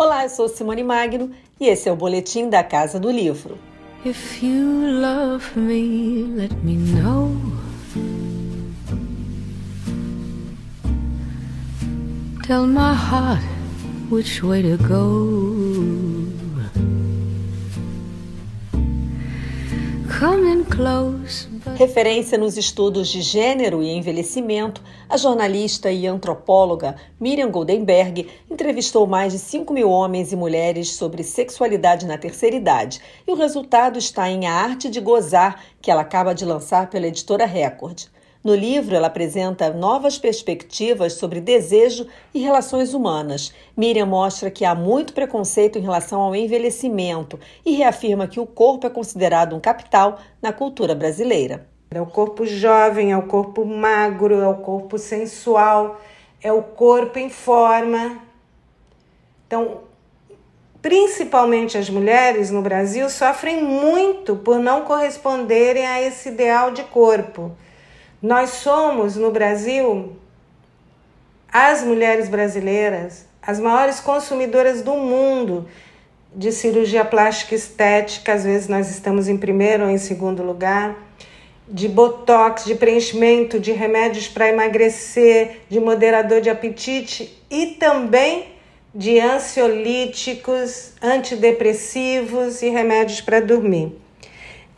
Olá, eu sou Simone Magno e esse é o boletim da Casa do Livro. If you love me, let me know. Tell my heart which way to go. Referência nos estudos de gênero e envelhecimento, a jornalista e antropóloga Miriam Goldenberg entrevistou mais de 5 mil homens e mulheres sobre sexualidade na terceira idade e o resultado está em A Arte de Gozar, que ela acaba de lançar pela editora Record. No livro, ela apresenta novas perspectivas sobre desejo e relações humanas. Miriam mostra que há muito preconceito em relação ao envelhecimento e reafirma que o corpo é considerado um capital na cultura brasileira. É o corpo jovem, é o corpo magro, é o corpo sensual, é o corpo em forma. Então, principalmente as mulheres no Brasil sofrem muito por não corresponderem a esse ideal de corpo. Nós somos no Brasil, as mulheres brasileiras, as maiores consumidoras do mundo de cirurgia plástica estética, às vezes nós estamos em primeiro ou em segundo lugar, de botox, de preenchimento, de remédios para emagrecer, de moderador de apetite e também de ansiolíticos, antidepressivos e remédios para dormir.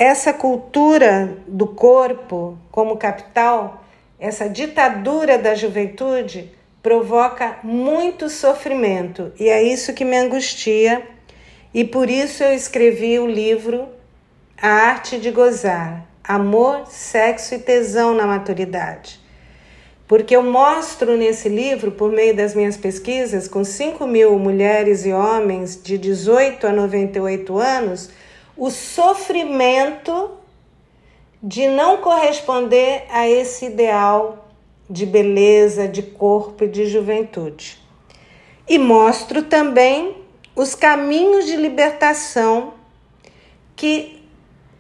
Essa cultura do corpo como capital, essa ditadura da juventude, provoca muito sofrimento e é isso que me angustia, e por isso eu escrevi o livro A Arte de Gozar: Amor, Sexo e Tesão na Maturidade. Porque eu mostro nesse livro, por meio das minhas pesquisas, com 5 mil mulheres e homens de 18 a 98 anos, o sofrimento de não corresponder a esse ideal de beleza, de corpo e de juventude. E mostro também os caminhos de libertação que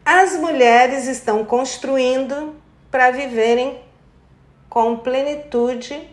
as mulheres estão construindo para viverem com plenitude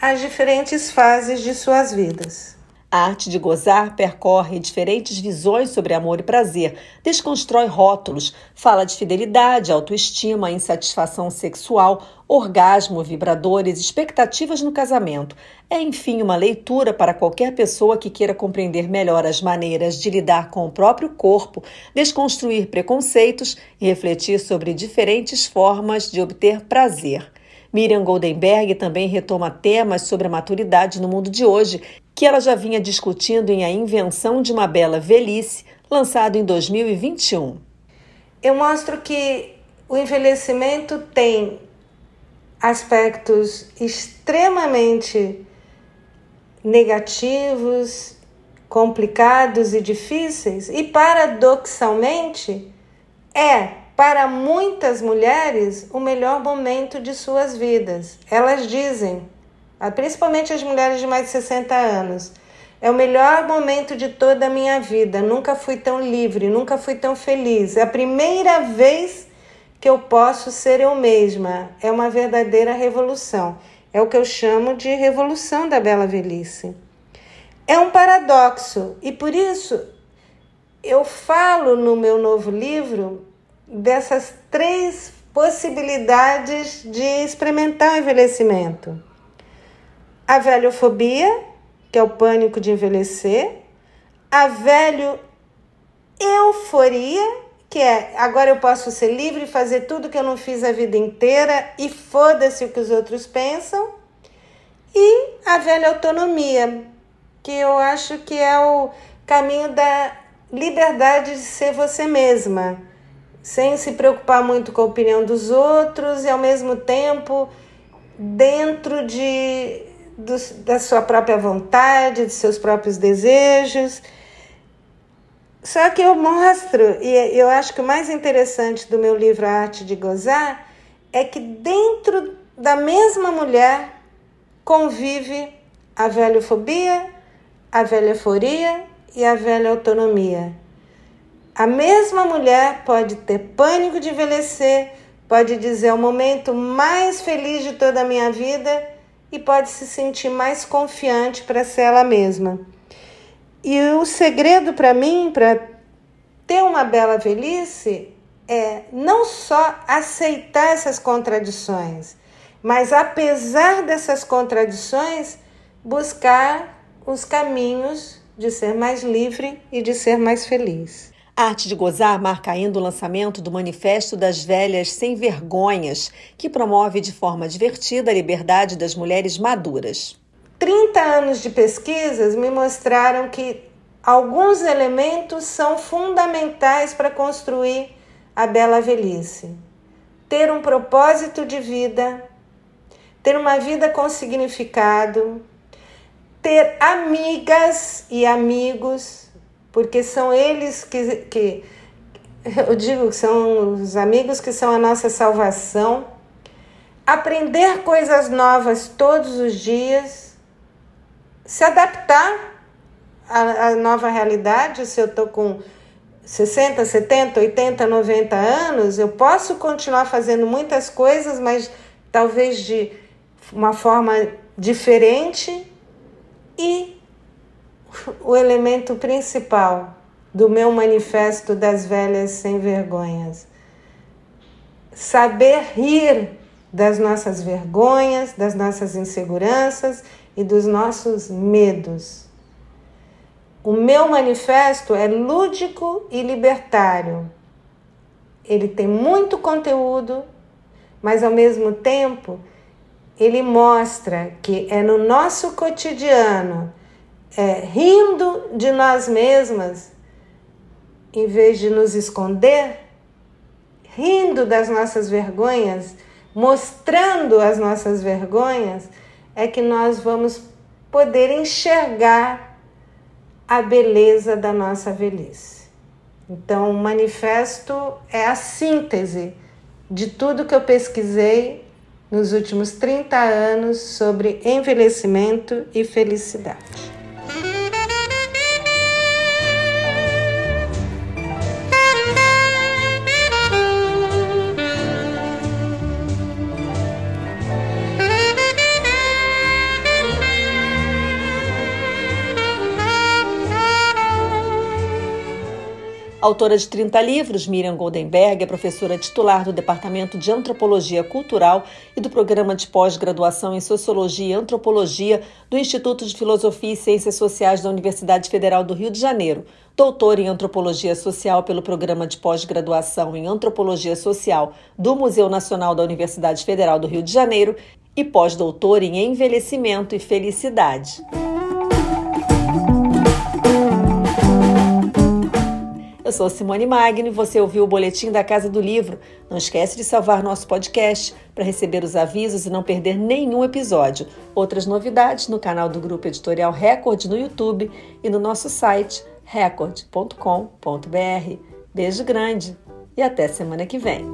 as diferentes fases de suas vidas. A arte de gozar percorre diferentes visões sobre amor e prazer, desconstrói rótulos, fala de fidelidade, autoestima, insatisfação sexual, orgasmo, vibradores, expectativas no casamento. É, enfim, uma leitura para qualquer pessoa que queira compreender melhor as maneiras de lidar com o próprio corpo, desconstruir preconceitos e refletir sobre diferentes formas de obter prazer. Miriam Goldenberg também retoma temas sobre a maturidade no mundo de hoje, que ela já vinha discutindo em A Invenção de uma Bela Velhice, lançado em 2021. Eu mostro que o envelhecimento tem aspectos extremamente negativos, complicados e difíceis, e paradoxalmente é para muitas mulheres o melhor momento de suas vidas. Elas dizem, principalmente as mulheres de mais de 60 anos, é o melhor momento de toda a minha vida. Nunca fui tão livre, nunca fui tão feliz. É a primeira vez que eu posso ser eu mesma. É uma verdadeira revolução. É o que eu chamo de revolução da bela velhice. É um paradoxo e por isso eu falo no meu novo livro dessas três possibilidades de experimentar o envelhecimento: a velhofobia, que é o pânico de envelhecer, a velho euforia, que é agora eu posso ser livre e fazer tudo que eu não fiz a vida inteira e foda-se o que os outros pensam, e a velha autonomia, que eu acho que é o caminho da liberdade de ser você mesma sem se preocupar muito com a opinião dos outros e ao mesmo tempo dentro de do, da sua própria vontade, de seus próprios desejos. Só que eu mostro, e eu acho que o mais interessante do meu livro A Arte de Gozar é que dentro da mesma mulher convive a velhofobia, a velhoforia e a velha autonomia. A mesma mulher pode ter pânico de envelhecer, pode dizer é o momento mais feliz de toda a minha vida e pode se sentir mais confiante para ser ela mesma. E o segredo para mim, para ter uma bela velhice, é não só aceitar essas contradições, mas apesar dessas contradições, buscar os caminhos de ser mais livre e de ser mais feliz. Arte de Gozar marca ainda o lançamento do Manifesto das Velhas Sem Vergonhas, que promove de forma divertida a liberdade das mulheres maduras. 30 anos de pesquisas me mostraram que alguns elementos são fundamentais para construir a bela velhice. Ter um propósito de vida, ter uma vida com significado, ter amigas e amigos, porque são eles que, que eu digo que são os amigos que são a nossa salvação. Aprender coisas novas todos os dias, se adaptar à, à nova realidade. Se eu estou com 60, 70, 80, 90 anos, eu posso continuar fazendo muitas coisas, mas talvez de uma forma diferente e o elemento principal do meu manifesto das velhas sem vergonhas. Saber rir das nossas vergonhas, das nossas inseguranças e dos nossos medos. O meu manifesto é lúdico e libertário. Ele tem muito conteúdo, mas ao mesmo tempo ele mostra que é no nosso cotidiano, é, rindo de nós mesmas, em vez de nos esconder, rindo das nossas vergonhas, mostrando as nossas vergonhas, é que nós vamos poder enxergar a beleza da nossa velhice. Então, o manifesto é a síntese de tudo que eu pesquisei nos últimos 30 anos sobre envelhecimento e felicidade. Autora de 30 livros, Miriam Goldenberg é professora titular do Departamento de Antropologia Cultural e do Programa de Pós-Graduação em Sociologia e Antropologia do Instituto de Filosofia e Ciências Sociais da Universidade Federal do Rio de Janeiro. Doutora em Antropologia Social pelo Programa de Pós-Graduação em Antropologia Social do Museu Nacional da Universidade Federal do Rio de Janeiro e pós-doutora em Envelhecimento e Felicidade. Eu sou Simone Magno e você ouviu o boletim da Casa do Livro. Não esquece de salvar nosso podcast para receber os avisos e não perder nenhum episódio. Outras novidades no canal do Grupo Editorial Record no YouTube e no nosso site record.com.br. Beijo grande e até semana que vem.